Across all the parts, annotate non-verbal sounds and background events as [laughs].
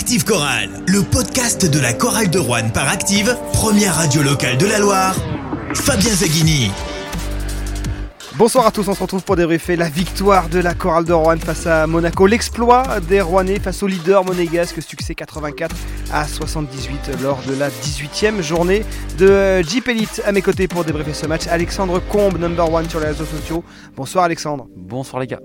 Active Chorale, le podcast de la chorale de Rouen par Active, première radio locale de la Loire. Fabien Zaghini. Bonsoir à tous, on se retrouve pour débriefer la victoire de la chorale de Rouen face à Monaco, l'exploit des Rouennais face au leader monégasque, succès 84 à 78 lors de la 18e journée de Jeep Elite. À mes côtés pour débriefer ce match, Alexandre Combe, number one sur les réseaux sociaux. Bonsoir Alexandre. Bonsoir les gars.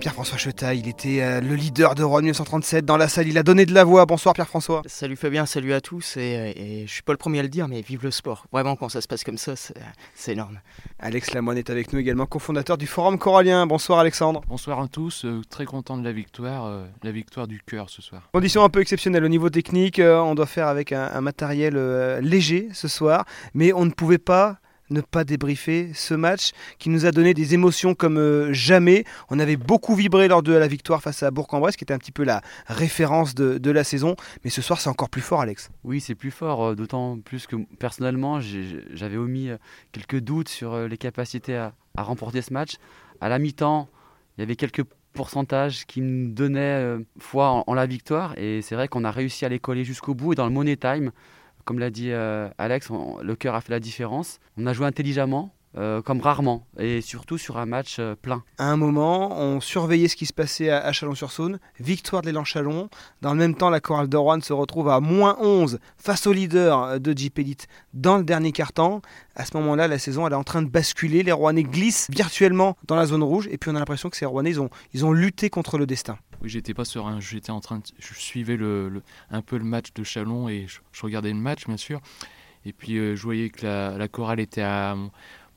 Pierre-François Chetaille, il était euh, le leader de Rouen 1937 dans la salle, il a donné de la voix. Bonsoir Pierre-François. Salut Fabien, salut à tous. Et, euh, et, je suis pas le premier à le dire, mais vive le sport. Vraiment, quand ça se passe comme ça, c'est énorme. Alex Lamoine est avec nous également, cofondateur du Forum Corallien. Bonsoir Alexandre. Bonsoir à tous, euh, très content de la victoire, euh, la victoire du cœur ce soir. Condition un peu exceptionnelle au niveau technique, euh, on doit faire avec un, un matériel léger ce soir, mais on ne pouvait pas ne pas débriefer ce match qui nous a donné des émotions comme euh, jamais. On avait beaucoup vibré lors de la victoire face à Bourg-en-Bresse, qui était un petit peu la référence de, la saison. Mais ce soir, c'est encore plus fort, Alex. Oui, c'est plus fort, euh, d'autant plus que personnellement, j'avais omis euh, quelques doutes sur les capacités à, remporter ce match. À la mi-temps, il y avait quelques pourcentages qui me donnaient foi en, la victoire. Et c'est vrai qu'on a réussi à les coller jusqu'au bout. Et dans le Money Time, comme l'a dit euh, Alex, le cœur a fait la différence. On a joué intelligemment, euh, comme rarement, et surtout sur un match euh, plein. À un moment, on surveillait ce qui se passait à, à Chalon-sur-Saône. Victoire de l'élan Chalon. Dans le même temps, la chorale de Rouen se retrouve à moins 11 face au leader de Jeep Elite dans le dernier quart-temps. À ce moment-là, la saison elle est en train de basculer. Les Rouennais glissent virtuellement dans la zone rouge. Et puis on a l'impression que ces Rouennais, ils ont, ils ont lutté contre le destin. Oui, j'étais pas serein. J'étais en train de, je suivais le, le, un peu le match de Chalon et je, je, regardais le match, bien sûr. Et puis euh, je voyais que la, la, chorale était à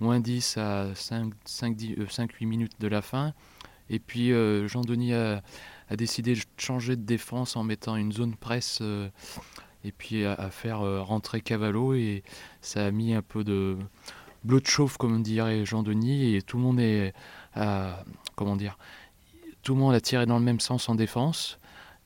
moins 10 à 5-8 euh, minutes de la fin. Et puis euh, Jean-Denis a, décidé de changer de défense en mettant une zone presse euh, et puis à, faire euh, rentrer Cavallo. Et ça a mis un peu de bleu de chauffe, comme dirait Jean-Denis. Et tout le monde est. comment dire tout le monde a tiré dans le même sens en défense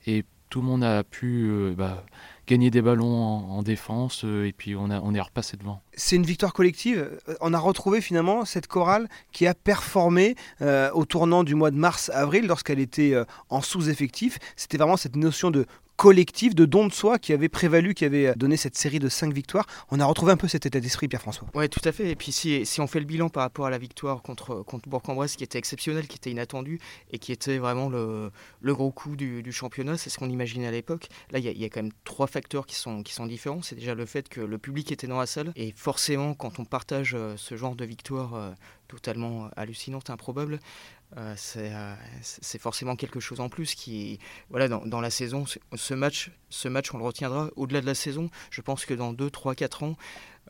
et tout le monde a pu bah, gagner des ballons en, en défense euh, et puis on, est repassé devant. C'est une victoire collective. On a retrouvé finalement cette chorale qui a performé euh, au tournant du mois de mars-avril lorsqu'elle était euh, en sous-effectif. C'était vraiment cette notion de collectif, de don de soi qui avait prévalu, qui avait donné cette série de 5 victoires. On a retrouvé un peu cet état d'esprit, Pierre-François. Oui, tout à fait. Et puis si, on fait le bilan par rapport à la victoire contre, contre Bourg-en-Bresse, qui était exceptionnelle, qui était inattendue et qui était vraiment le, le gros coup du, championnat, c'est ce qu'on imaginait à l'époque. Là, il y, y, a quand même trois facteurs qui sont, qui sont différents. C'est déjà le fait que le public était dans la salle. Et forcément, quand on partage euh, ce genre de victoire euh, totalement hallucinante, improbable, euh, c'est forcément quelque chose en plus qui voilà dans, dans, la saison ce match ce match on le retiendra au-delà de la saison. Je pense que dans 2 3 4 ans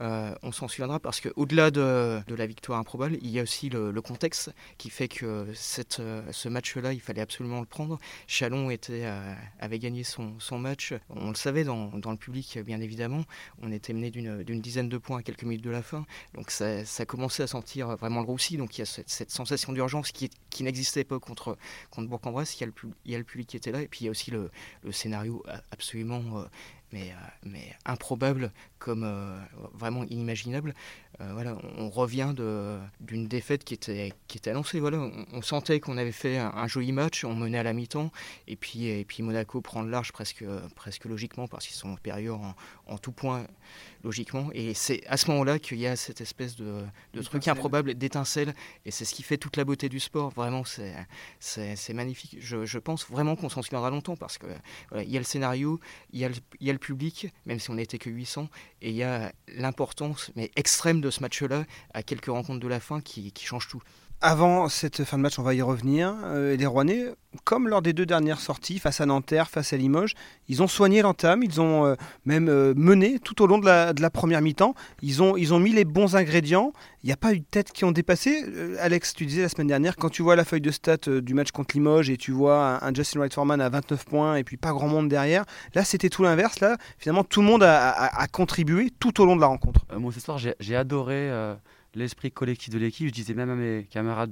euh, on s'en souviendra parce que au-delà de, la victoire improbable, il y a aussi le, contexte qui fait que euh, ce match-là, il fallait absolument le prendre. Chalon euh, avait gagné son, match, on le savait dans, le public bien évidemment. On était mené d'une dizaine de points à quelques minutes de la fin, donc ça, ça commençait à sentir vraiment le. Donc il y a cette, sensation d'urgence qui, n'existait pas contre, contre Bourg-en-Bresse. Il, y a le public qui était là et puis il y a aussi le, scénario absolument mais improbable comme euh, vraiment inimaginable. Euh, voilà, on, revient d'une défaite qui était, qui était annoncée. Voilà, on, on sentait qu'on avait fait un, un, joli match, on menait à la mi-temps, et puis, et puis Monaco prend le large presque, presque logiquement parce qu'ils sont supérieurs en, en, tout point logiquement. Et c'est à ce moment-là qu'il y a cette espèce de, de truc improbable, d'étincelle, et c'est ce qui fait toute la beauté du sport. Vraiment, c'est magnifique. Je, je, pense vraiment qu'on s'en souviendra longtemps parce que voilà, il y a le scénario, il y a le, il y a le public, même si on n'était que 800, et il y a l'importance, mais extrême, de ce match-là, à quelques rencontres de la fin, qui, qui change tout. Avant cette fin de match, on va y revenir. Euh, les Rouennais, comme lors des deux dernières sorties, face à Nanterre, face à Limoges, ils ont soigné l'entame, ils ont euh, même euh, mené tout au long de la, première mi-temps. Ils ont, ils ont mis les bons ingrédients. Il n'y a pas eu de têtes qui ont dépassé. Alex, tu disais la semaine dernière, quand tu vois la feuille de stats du match contre Limoges et tu vois un, Justin Wright Foreman à 29 points et puis pas grand monde derrière, là c'était tout l'inverse. Là, finalement, tout le monde a, contribué tout au long de la rencontre. moi, ce soir, j'ai adoré l'esprit collectif de l'équipe. Je disais même à mes camarades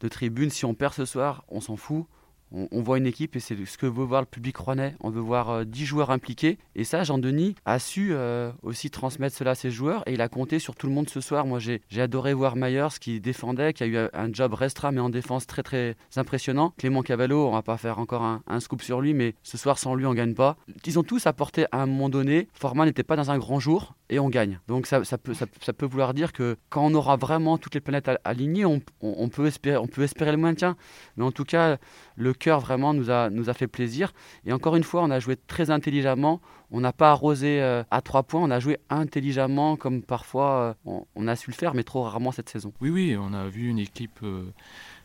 de, tribune, si on perd ce soir, on s'en fout. on, voit une équipe et c'est ce que veut voir le public rouennais. On veut voir 10 joueurs impliqués. Et ça, Jean-Denis a su aussi transmettre cela à ses joueurs et il a compté sur tout le monde ce soir. Moi, j'ai adoré voir Myers qui défendait, qui a eu un job restreint mais en défense très très impressionnant. Clément Cavallo, on va pas faire encore un, un scoop sur lui, mais ce soir sans lui, on gagne pas. Ils ont tous apporté à un moment donné. Forman n'était pas dans un grand jour et on gagne. Donc ça, peut, vouloir dire que quand on aura vraiment toutes les planètes alignées, on, peut espérer, le maintien. Mais en tout cas, le cœur vraiment nous a, nous a fait plaisir. Et encore une fois, on a joué très intelligemment. On n'a pas arrosé euh, à trois points, on a joué intelligemment comme parfois euh, on, a su le faire, mais trop rarement cette saison. Oui, oui, on a vu une équipe euh,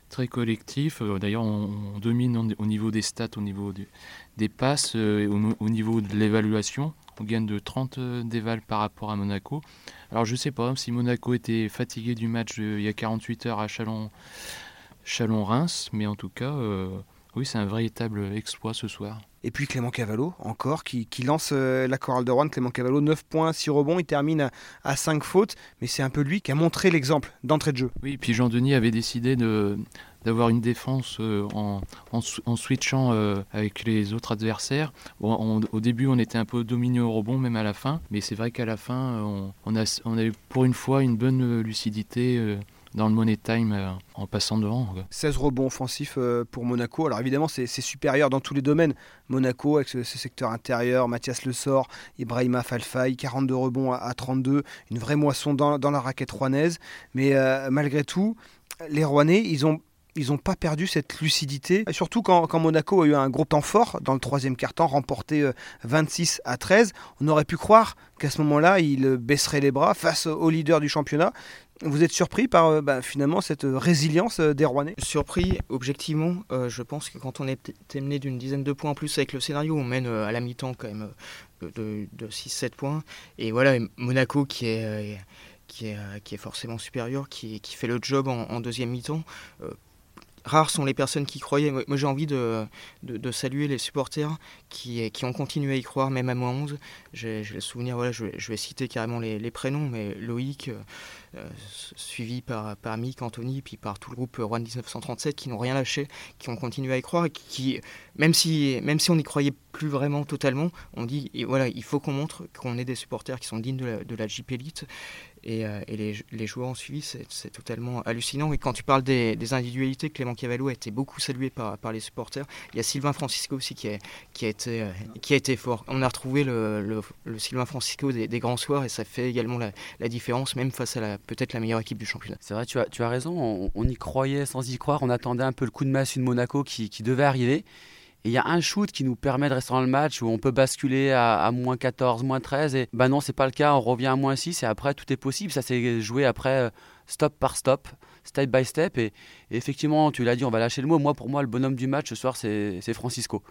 très collective. D'ailleurs, on, domine au niveau des stats, au niveau des passes, au, niveau de l'évaluation. On gagne de 30 déval par rapport à Monaco. Alors je ne sais pas si Monaco était fatigué du match il y a 48 heures à Chalon, Chalon-Reims, mais en tout cas, oui, c'est un véritable exploit ce soir. Et puis Clément Cavallo, encore, qui, lance euh, la chorale de Rouen. Clément Cavallo, 9 points, 6 rebonds, il termine à, 5 fautes, mais c'est un peu lui qui a montré l'exemple d'entrée de jeu. Oui, et puis Jean-Denis avait décidé de, d'avoir une défense euh, en, switchant euh, avec les autres adversaires. au début, on était un peu dominé au rebond, même à la fin, mais c'est vrai qu'à la fin, on, on, a, eu pour une fois une bonne lucidité dans le Money Time euh, en passant devant. 16 rebonds offensifs euh, pour Monaco. Alors évidemment, c'est supérieur dans tous les domaines. Monaco avec ce, secteur intérieur, Mathias Le Sort, Ibrahima Falfaï, 42 rebonds à, 32, une vraie moisson dans, la raquette rouennaise. Mais euh, malgré tout, les Rouennais, ils ont ils n'ont pas perdu cette lucidité, surtout quand, Monaco a eu un gros temps fort dans le troisième quart-temps, remporté 26 à 13. On aurait pu croire qu'à ce moment-là, il baisserait les bras face au leader du championnat. Vous êtes surpris par euh, bah, finalement cette résilience euh, des Rouennais? Surpris, objectivement, euh, je pense que quand on est mené d'une dizaine de points en plus avec le scénario, on mène à la mi-temps quand même de, 6-7 points. Et voilà, Monaco qui est, qui est, qui est forcément supérieur, qui fait le job en, deuxième mi-temps rares sont les personnes qui croyaient. Moi, j'ai envie de, de, saluer les supporters qui, qui ont continué à y croire, même à moins 11. J'ai le souvenir, voilà, je, vais citer carrément les, les prénoms, mais Loïc, euh, suivi par, par Mick, Anthony, puis par tout le groupe Rouen 1937, qui n'ont rien lâché, qui ont continué à y croire, et qui, même si, même si on n'y croyait plus vraiment totalement, on dit, et voilà, il faut qu'on montre qu'on est des supporters qui sont dignes de la, de la Elite, et, euh, et les, les, joueurs ont suivi, c'est totalement hallucinant. Et quand tu parles des, individualités, Clément Cavallo a été beaucoup salué par, par les supporters. Il y a Sylvain Francisco aussi qui a, qui a, été, euh, qui a été fort. On a retrouvé le, Sylvain Francisco des, des, grands soirs et ça fait également la, la différence, même face à la peut-être la meilleure équipe du championnat. C'est vrai, tu as, tu as raison, on, y croyait sans y croire, on attendait un peu le coup de masse de Monaco qui, qui devait arriver. Et il y a un shoot qui nous permet de rester dans le match où on peut basculer à, moins 14, moins 13. Et ben non, c'est pas le cas. On revient à moins 6 et après tout est possible. Ça s'est joué après euh, stop par stop, step by step. Et, effectivement, tu l'as dit, on va lâcher le mot. Moi, pour moi, le bonhomme du match ce soir, c'est Francisco.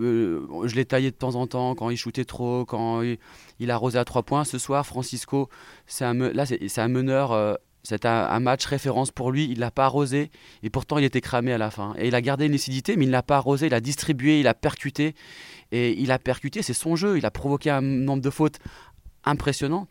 Euh, je l'ai taillé de temps en temps quand il shootait trop, quand il, arrosait à 3 points. Ce soir, Francisco, c'est un, là, meneur. Euh, c'est un, match référence pour lui. Il l'a pas arrosé et pourtant il était cramé à la fin. Il a gardé une lucidité, mais il l'a pas arrosé. Il a distribué, il a percuté et il a percuté. C'est son jeu. Il a provoqué un nombre de fautes impressionnant.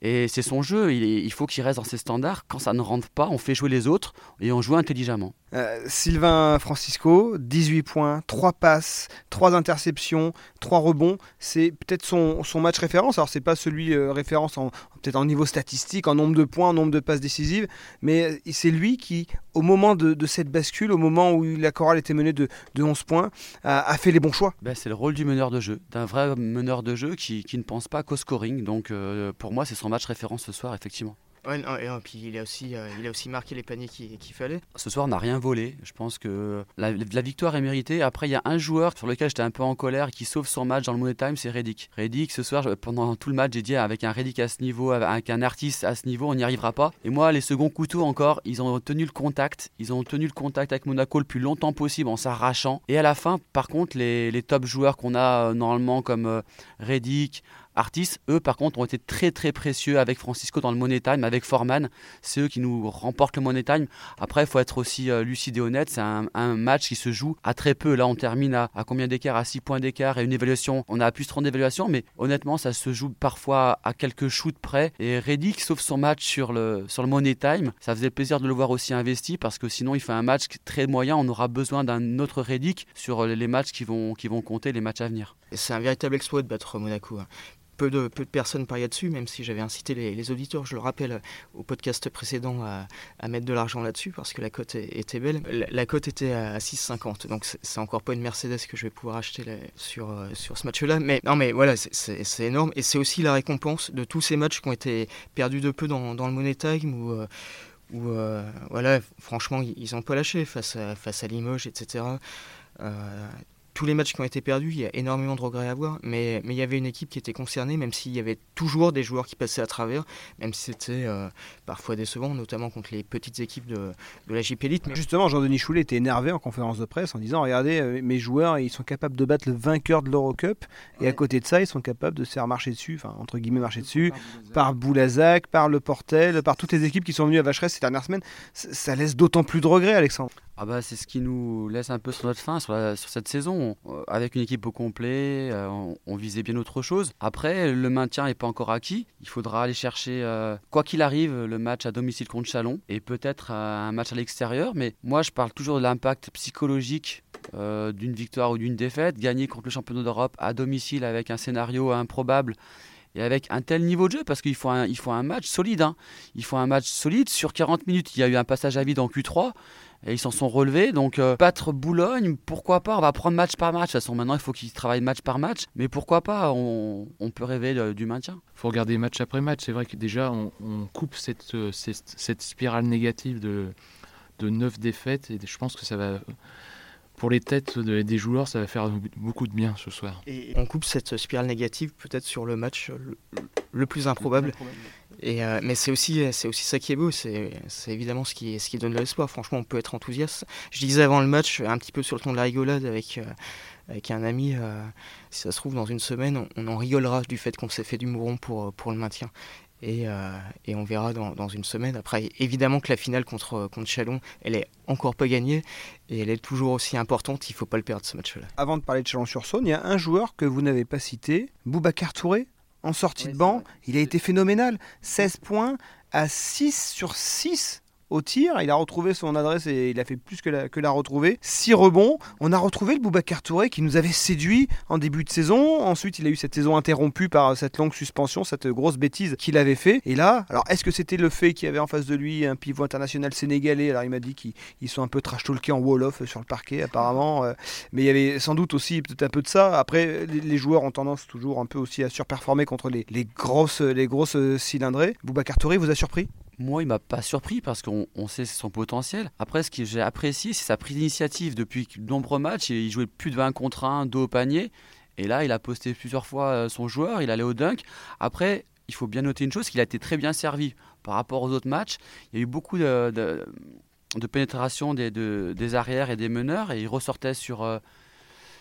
Et c'est son jeu, il, faut qu'il reste dans ses standards. Quand ça ne rentre pas, on fait jouer les autres et on joue intelligemment. Euh, Sylvain Francisco, 18 points, 3 passes, 3 interceptions, 3 rebonds. C'est peut-être son, son, match référence. Alors, c'est pas celui euh, référence en, peut-être en niveau statistique, en nombre de points, en nombre de passes décisives, mais euh, c'est lui qui, au moment de, cette bascule, au moment où la chorale était menée de, de 11 points, a, fait les bons choix. Ben, c'est le rôle du meneur de jeu, d'un vrai meneur de jeu qui, qui ne pense pas qu'au scoring. Donc, pour moi, c'est son match référence ce soir, effectivement. Ouais, et, puis il a aussi, euh, il a aussi marqué les paniers qu'il fallait. Ce soir, on n'a rien volé. Je pense que la, victoire est méritée. Après, il y a un joueur sur lequel j'étais un peu en colère qui sauve son match dans le Money Time, c'est Reddick. Reddick, ce soir, pendant tout le match, j'ai dit avec un Reddick à ce niveau, avec un artiste à ce niveau, on n'y arrivera pas. Et moi, les seconds couteaux encore, ils ont tenu le contact. Ils ont tenu le contact avec Monaco le plus longtemps possible en s'arrachant. Et à la fin, par contre, les, top joueurs qu'on a euh, normalement comme euh, Reddick, Artis, eux par contre ont été très très précieux avec Francisco dans le Money Time, avec Forman, c'est eux qui nous remportent le Money Time. Après, il faut être aussi euh, lucide et honnête, c'est un, match qui se joue à très peu. Là, on termine à, combien d'écart? À 6 points d'écart et une évaluation. On a plus 30 d'évaluation, mais honnêtement, ça se joue parfois à quelques shoots près. Et Reddick, sauf son match sur le, sur le Money Time, ça faisait plaisir de le voir aussi investi parce que sinon, il fait un match très moyen. On aura besoin d'un autre Reddick sur les matchs qui vont, qui vont compter, les matchs à venir. C'est un véritable exploit de battre Monaco. Peu de, peu de personnes parlaient dessus, même si j'avais incité les, auditeurs, je le rappelle, au podcast précédent à, mettre de l'argent là-dessus parce que la cote était belle. La, cote était à 6,50, donc c'est encore pas une Mercedes que je vais pouvoir acheter sur, euh, sur ce match-là. Mais non, mais voilà, c'est énorme et c'est aussi la récompense de tous ces matchs qui ont été perdus de peu dans, dans le Money Time. Euh, où, euh, voilà, franchement, ils n'ont pas lâché face à, face à Limoges, etc tous les matchs qui ont été perdus, il y a énormément de regrets à avoir, mais, mais il y avait une équipe qui était concernée, même s'il y avait toujours des joueurs qui passaient à travers, même si c'était euh, parfois décevant, notamment contre les petites équipes de, de la JP Elite. Justement, Jean-Denis Choulet était énervé en conférence de presse en disant Regardez, euh, mes joueurs, ils sont capables de battre le vainqueur de l'Eurocup, et à côté de ça, ils sont capables de se faire marcher dessus, enfin, entre guillemets, marcher dessus, par Boulazac, par Le Portel, par toutes les équipes qui sont venues à Vacheresse ces dernières semaines. Ça laisse d'autant plus de regrets, Alexandre. Ah bah c'est ce qui nous laisse un peu sur notre fin sur, sur cette saison. Euh, avec une équipe au complet, euh, on, visait bien autre chose. Après, le maintien n'est pas encore acquis. Il faudra aller chercher, euh, quoi qu'il arrive, le match à domicile contre Chalon et peut-être un match à l'extérieur. Mais moi, je parle toujours de l'impact psychologique d'une victoire ou d'une défaite. Gagner contre le championnat d'Europe à domicile avec un scénario improbable et avec un tel niveau de jeu, parce qu'il faut un, faut un match solide. Hein. Il faut un match solide sur 40 minutes. Il y a eu un passage à vide en Q3 et ils s'en sont relevés. Donc euh, battre Boulogne, pourquoi pas? On va prendre match par match. De toute façon, maintenant, il faut qu'ils travaillent match par match. Mais pourquoi pas? On, peut rêver du maintien. Il faut regarder match après match. C'est vrai que déjà, on, coupe cette, euh, cette, cette, spirale négative de, de 9 défaites. Et je pense que ça va pour les têtes des joueurs, ça va faire beaucoup de bien ce soir. Et on coupe cette spirale négative peut-être sur le match le, plus improbable. Euh, mais c'est aussi, c'est aussi ça qui est beau, c'est, évidemment ce qui, ce qui donne de l'espoir. Franchement, on peut être enthousiaste. Je disais avant le match, un petit peu sur le ton de la rigolade avec, euh, avec un ami, euh, si ça se trouve, dans une semaine, on, en rigolera du fait qu'on s'est fait du mouron pour, pour le maintien. Et, et on verra dans, dans, une semaine. Après, évidemment que la finale contre, contre Chalon, elle est encore pas gagnée et elle est toujours aussi importante. Il faut pas le perdre ce match-là. Avant de parler de Chalon-sur-Saône, il y a un joueur que vous n'avez pas cité, Boubacar Touré, en sortie de banc. Il a été phénoménal. 16 points à 6 sur 6 au tir. Il a retrouvé son adresse et il a fait plus que la, retrouver. 6 rebonds. On a retrouvé le Boubacar Touré qui nous avait séduit en début de saison. Ensuite, il a eu cette saison interrompue par cette longue suspension, cette grosse bêtise qu'il avait fait. Et là, alors est-ce que c'était le fait qu'il y avait en face de lui un pivot international sénégalais? Alors il m'a dit qu'ils sont un peu trash talkés en wall-off sur le parquet apparemment. Euh, mais il y avait sans doute aussi peut-être un peu de ça. Après, les, joueurs ont tendance toujours un peu aussi à surperformer contre les, grosses, les grosses cylindrées. Boubacar Touré vous a surpris? Moi, il m'a pas surpris parce qu'on sait son potentiel. Après, ce que j'ai apprécié, c'est sa prise d'initiative depuis de nombreux matchs. Il jouait plus de 20 contre 1, dos au panier. Et là, il a posté plusieurs fois euh, son joueur, il allait au dunk. Après, il faut bien noter une chose, qu'il a été très bien servi par rapport aux autres matchs. Il y a eu beaucoup de, pénétration des, des, arrières et des meneurs et il ressortait sur... Euh,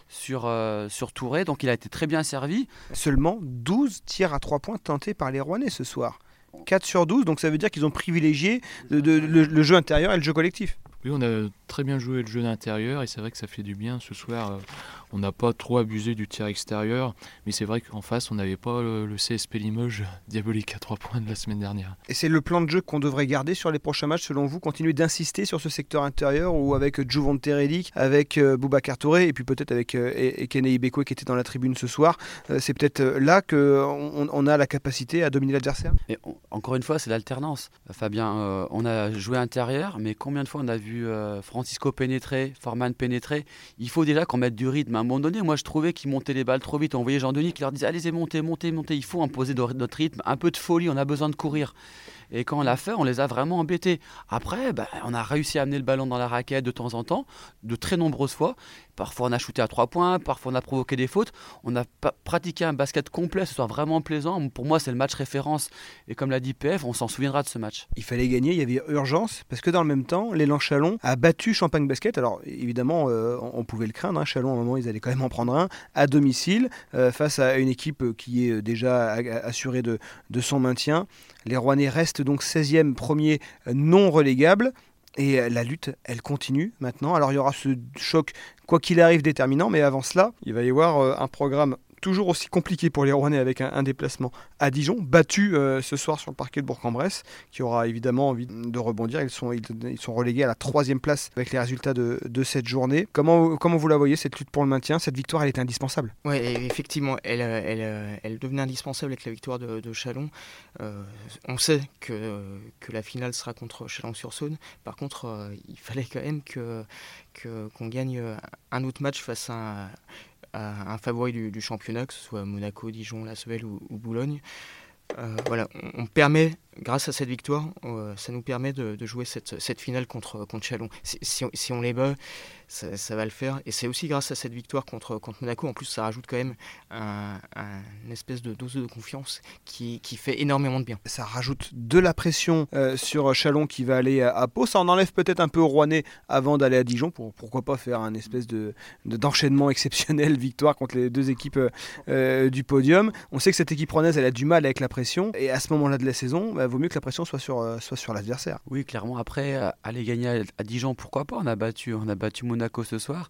sur, euh, sur Touré, donc il a été très bien servi. Seulement 12 tirs à 3 points tentés par les Rouennais ce soir. 4 sur 12, donc ça veut dire qu'ils ont privilégié le, jeu intérieur et le jeu collectif. Oui, on a très bien joué le jeu d'intérieur et c'est vrai que ça fait du bien ce soir. Euh, on n'a pas trop abusé du tir extérieur, mais c'est vrai qu'en face, on n'avait pas le, CSP Limoges [laughs] diabolique à 3 points de la semaine dernière. Et c'est le plan de jeu qu'on devrait garder sur les prochains matchs, selon vous Continuer d'insister sur ce secteur intérieur ou avec Juvon Terelic, avec euh, Boubacar Touré et puis peut-être avec euh, Ekene Ibeko qui était dans la tribune ce soir. Euh, c'est peut-être là qu'on on a la capacité à dominer l'adversaire Encore une fois, c'est l'alternance. Fabien, on a joué intérieur, mais combien de fois on a vu Francisco pénétrer, Forman pénétrer Il faut déjà qu'on mette du rythme à un moment donné, moi je trouvais qu'ils montaient les balles trop vite. On voyait Jean-Denis qui leur disait Allez, montez, montez, montez. Il faut imposer notre rythme, un peu de folie, on a besoin de courir. Et quand on l'a fait, on les a vraiment embêtés. Après, ben, on a réussi à amener le ballon dans la raquette de temps en temps, de très nombreuses fois. Parfois, on a shooté à trois points, parfois, on a provoqué des fautes. On a pratiqué un basket complet, ce soit vraiment plaisant. Pour moi, c'est le match référence. Et comme l'a dit PF, on s'en souviendra de ce match. Il fallait gagner, il y avait urgence, parce que dans le même temps, l'élan Chalon a battu Champagne Basket. Alors évidemment, on pouvait le craindre. Hein. Chalon, à un moment, ils allaient quand même en prendre un à domicile face à une équipe qui est déjà assurée de, de son maintien. Les Rouennais restent donc 16e, premier non relégable. Et la lutte, elle continue maintenant. Alors il y aura ce choc, quoi qu'il arrive, déterminant, mais avant cela, il va y avoir un programme toujours aussi compliqué pour les Rouennais avec un, déplacement à Dijon, battu euh, ce soir sur le parquet de Bourg-en-Bresse, qui aura évidemment envie de rebondir. Ils sont, ils, sont relégués à la troisième place avec les résultats de, cette journée. Comment, comment vous la voyez, cette lutte pour le maintien? Cette victoire, elle est indispensable? Oui, effectivement, elle, elle, elle, devenait indispensable avec la victoire de, Chalon. Euh, on sait que, que la finale sera contre Chalon-sur-Saône. Par contre, euh, il fallait quand même que qu'on gagne un autre match face à un favori du, championnat, que ce soit Monaco, Dijon, La ou, ou Boulogne. Euh, voilà, on, permet grâce à cette victoire, euh, ça nous permet de, jouer cette, finale contre, Chalon. Si, on, les bat, ça, va le faire. Et c'est aussi grâce à cette victoire contre, Monaco. En plus, ça rajoute quand même un, espèce de dose de confiance qui, fait énormément de bien. Ça rajoute de la pression euh, sur Chalon qui va aller à, Pau. Ça en enlève peut-être un peu au Rouennais avant d'aller à Dijon. Pour, pourquoi pas faire un espèce de, d'enchaînement [laughs] exceptionnel, victoire contre les deux équipes euh, du podium. On sait que cette équipe rouennaise, elle a du mal avec la pression. Et à ce moment-là de la saison, bah, vaut mieux que la pression soit sur, euh, soit sur l'adversaire. Oui, clairement. Après, euh, aller gagner à Dijon, pourquoi pas? On a battu, on a battu Monaco ce soir.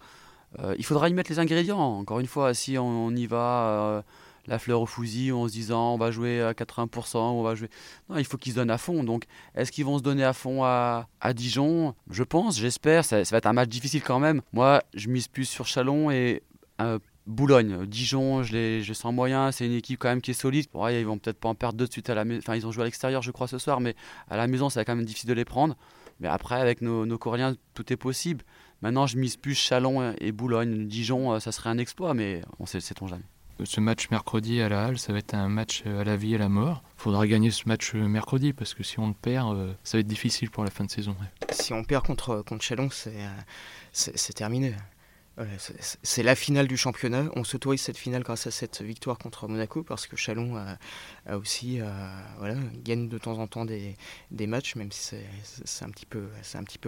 Euh, il faudra y mettre les ingrédients. Encore une fois, si on, y va la fleur au fusil en se disant on va jouer à 80%, on va jouer. Non, il faut qu'ils se donnent à fond. Donc, est-ce qu'ils vont se donner à fond à, à Dijon? Je pense, j'espère. Ça, va être un match difficile quand même. Moi, je mise plus sur Chalon et Boulogne, Dijon, je les, je sens moyen. C'est une équipe quand même qui est solide. Bon, ils vont peut-être pas en perdre deux de suite à la maison. Enfin, ils ont joué à l'extérieur, je crois, ce soir, mais à la maison, c'est quand même difficile de les prendre. Mais après, avec nos, nos Coréens, tout est possible. Maintenant, je mise plus Chalon et Boulogne. Dijon, euh, ça serait un exploit, mais on sait, sait-on jamais. Ce match mercredi à la Halle, ça va être un match à la vie et à la mort. Il faudra gagner ce match mercredi parce que si on le perd, euh, ça va être difficile pour la fin de saison. Si on perd contre, contre Chalon, c'est euh, c'est la finale du championnat. On s'autorise cette finale grâce à cette victoire contre Monaco parce que Chalon a, aussi euh, voilà, gagne de temps en temps des, matchs, même si c'est un, petit peu,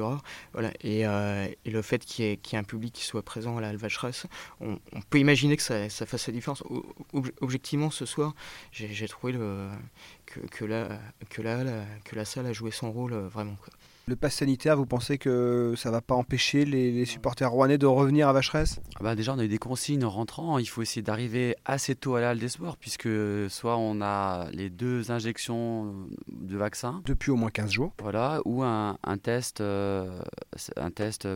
rare. Voilà. Et, euh, le fait qu'il y, ait un public qui soit présent à la Alvacheresse, on, on, peut imaginer que ça, fasse la différence. Objectivement, ce soir, j'ai trouvé que la salle a joué son rôle euh, vraiment. Le pass sanitaire, vous pensez que ça va pas empêcher les, supporters rouennais de revenir à Vacheresse? Ah bah Déjà, on a eu des consignes en rentrant. Il faut essayer d'arriver assez tôt à la Halle des Sports, puisque soit on a les deux injections de vaccin. Depuis au moins 15 jours. Voilà, ou un, test, euh, un test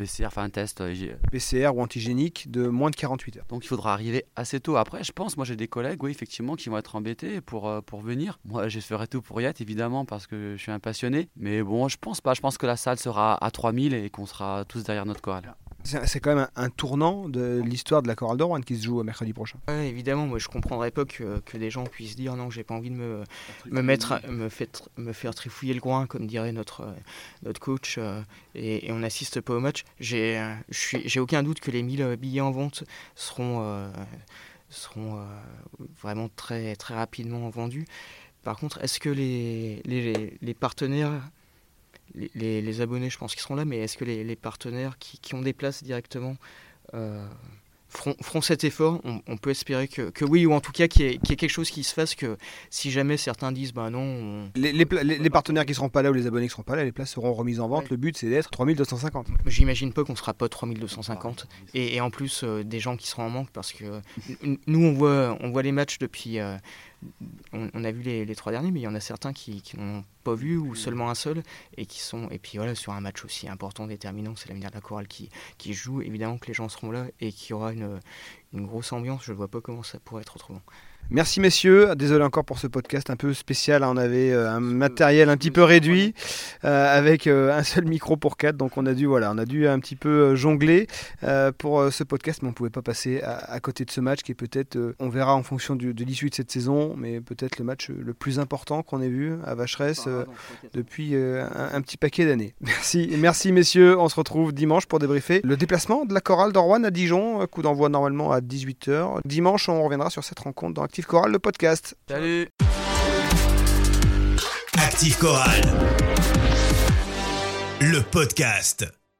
PCR, enfin un test euh, PCR ou antigénique de moins de 48 heures. Donc il faudra arriver assez tôt. Après, je pense, moi j'ai des collègues, oui, effectivement, qui vont être embêtés pour, euh, pour venir. Moi, je ferai tout pour y être, évidemment, parce que je suis un passionné. Mais bon, je pense pas. Je pense que la salle sera à 3000 et qu'on sera tous derrière notre chorale. C'est quand même un, tournant de l'histoire de la chorale d'Orwan qui se joue mercredi prochain. évidemment, moi je comprendrais pas que, que des gens puissent dire non, j'ai pas envie de me, me mettre, me, me faire trifouiller le groin, comme dirait notre, notre coach, euh, et, on n'assiste pas au match. J'ai aucun doute que les 1000 billets en vente seront, euh, seront euh, vraiment très, très rapidement vendus. Par contre, est-ce que les, les, les partenaires les, abonnés, je pense qu'ils seront là, mais est-ce que les, partenaires qui, ont des places directement euh, feront, cet effort? On, peut espérer que, oui, ou en tout cas qu'il y, ait quelque chose qui se fasse, que si jamais certains disent, bah non... Les, partenaires qui seront pas là ou les abonnés qui seront pas là, les places seront remises en vente. Le but, c'est d'être 3250. J'imagine pas qu'on sera pas 3250. Et, et en plus, euh, des gens qui seront en manque, parce que nous, on voit, on voit les matchs depuis... Euh, on, a vu les, trois derniers, mais il y en a certains qui, n'ont pas vu ou seulement un seul, et qui sont. Et puis voilà, sur un match aussi important, déterminant, c'est l'avenir de la chorale qui, joue. Évidemment que les gens seront là et qu'il y aura une, une grosse ambiance. Je ne vois pas comment ça pourrait être autrement. Merci messieurs, désolé encore pour ce podcast un peu spécial, on avait euh, un matériel un petit peu réduit euh, avec euh, un seul micro pour quatre, donc on a dû voilà, on a dû un petit peu jongler pour ce podcast, mais on pouvait pas passer à, côté de ce match qui est peut-être, on verra en fonction de l'issue de cette saison, mais peut-être le match le plus important qu'on ait vu à Vacheresse depuis un, petit paquet d'années. [laughs] Merci, merci messieurs, on se retrouve dimanche pour débriefer le déplacement de la chorale d'Orwan à Dijon, coup d'envoi normalement à 18h. Dimanche, on reviendra sur cette rencontre dans Active Chorale, le podcast. Salut Active Chorale le podcast.